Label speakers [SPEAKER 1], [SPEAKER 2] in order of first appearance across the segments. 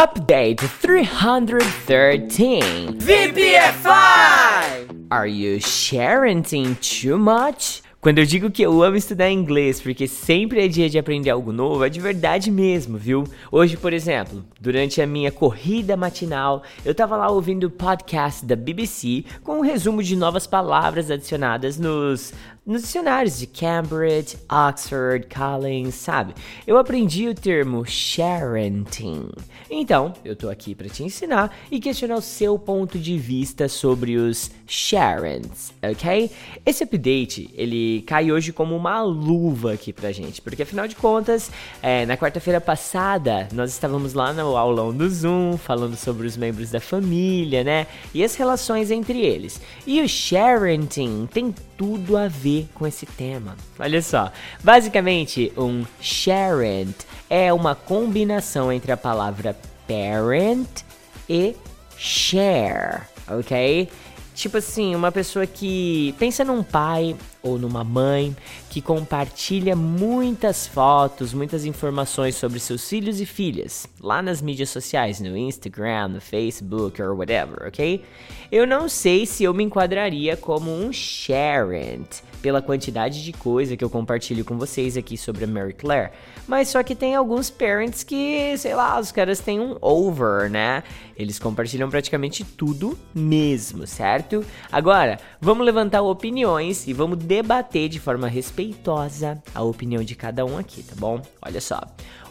[SPEAKER 1] Update 313
[SPEAKER 2] VPFI!
[SPEAKER 1] Are you sharing too much? Quando eu digo que eu amo estudar inglês, porque sempre é dia de aprender algo novo, é de verdade mesmo, viu? Hoje, por exemplo, durante a minha corrida matinal, eu tava lá ouvindo o podcast da BBC com um resumo de novas palavras adicionadas nos, nos dicionários de Cambridge, Oxford, Collins, sabe? Eu aprendi o termo sharenting. Então, eu tô aqui para te ensinar e questionar o seu ponto de vista sobre os sharens, ok? Esse update, ele cai hoje como uma luva aqui pra gente, porque afinal de contas, é, na quarta-feira passada, nós estávamos lá no aulão do Zoom, falando sobre os membros da família, né? E as relações entre eles. E o sharenting tem tudo a ver com esse tema. Olha só, basicamente, um sharent é uma combinação entre a palavra parent e share, ok? Tipo assim, uma pessoa que pensa num pai ou numa mãe que compartilha muitas fotos, muitas informações sobre seus filhos e filhas lá nas mídias sociais, no Instagram, no Facebook or whatever, ok? Eu não sei se eu me enquadraria como um sharent pela quantidade de coisa que eu compartilho com vocês aqui sobre a Mary Claire. Mas só que tem alguns parents que, sei lá, os caras têm um over, né? Eles compartilham praticamente tudo mesmo, certo? Agora, vamos levantar opiniões e vamos debater de forma respeitosa a opinião de cada um aqui, tá bom? Olha só.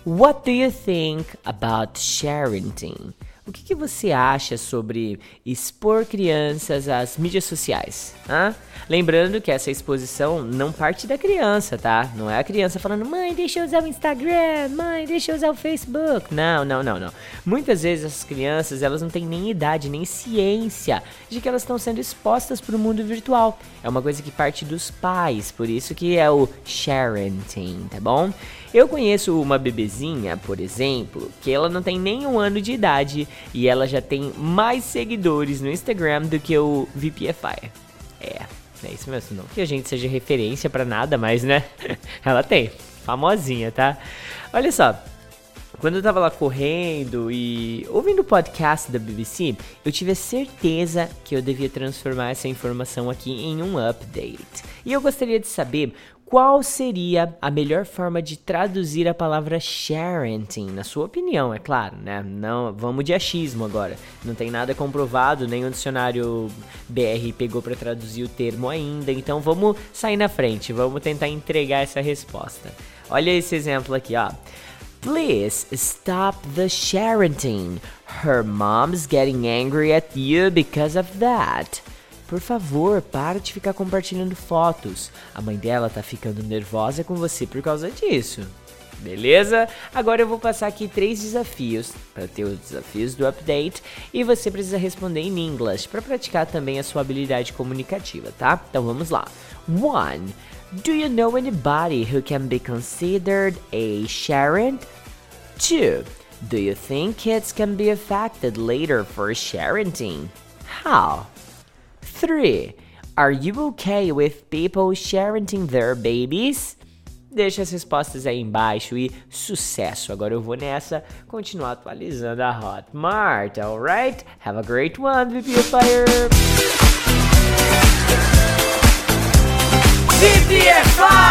[SPEAKER 1] What do you think about sharing? O que, que, você acha sobre expor crianças às mídias sociais? Lembrando que essa exposição não parte da criança, tá? Não é a criança falando, mãe, deixa eu usar o Instagram, mãe, deixa eu usar o Facebook. Não, não, não, não. Muitas vezes essas crianças, elas não têm nem idade, nem ciência de que elas estão sendo expostas para o mundo virtual. É uma coisa que parte dos pais, por isso que é o sharenting, tá bom? Eu conheço uma bebezinha, por exemplo, que ela não tem nem um ano de idade e ela já tem mais seguidores no Instagram do que o VPFI. É, é isso mesmo, não que a gente seja referência para nada, mas né? ela tem, famosinha, tá? Olha só, quando eu tava lá correndo e ouvindo o podcast da BBC, eu tive a certeza que eu devia transformar essa informação aqui em um update. E eu gostaria de saber qual seria a melhor forma de traduzir a palavra sharenting, na sua opinião, é claro, né? Não, vamos de achismo agora. Não tem nada comprovado, nem o dicionário BR pegou para traduzir o termo ainda, então vamos sair na frente, vamos tentar entregar essa resposta. Olha esse exemplo aqui, ó. Please stop the sharenting. Her mom's getting angry at you because of that. Por favor, para de ficar compartilhando fotos. A mãe dela tá ficando nervosa com você por causa disso. Beleza? Agora eu vou passar aqui três desafios para ter os desafios do update e você precisa responder em inglês para praticar também a sua habilidade comunicativa, tá? Então vamos lá. One. Do you know anybody who can be considered a Sharon? 2. Do you think kids can be affected later for sharing? How? 3. Are you okay with people sharing their babies? Deixa as respostas aí embaixo e sucesso! Agora eu vou nessa continuar atualizando a Hotmart, alright? Have a great one, VP Fire!
[SPEAKER 2] VPFI!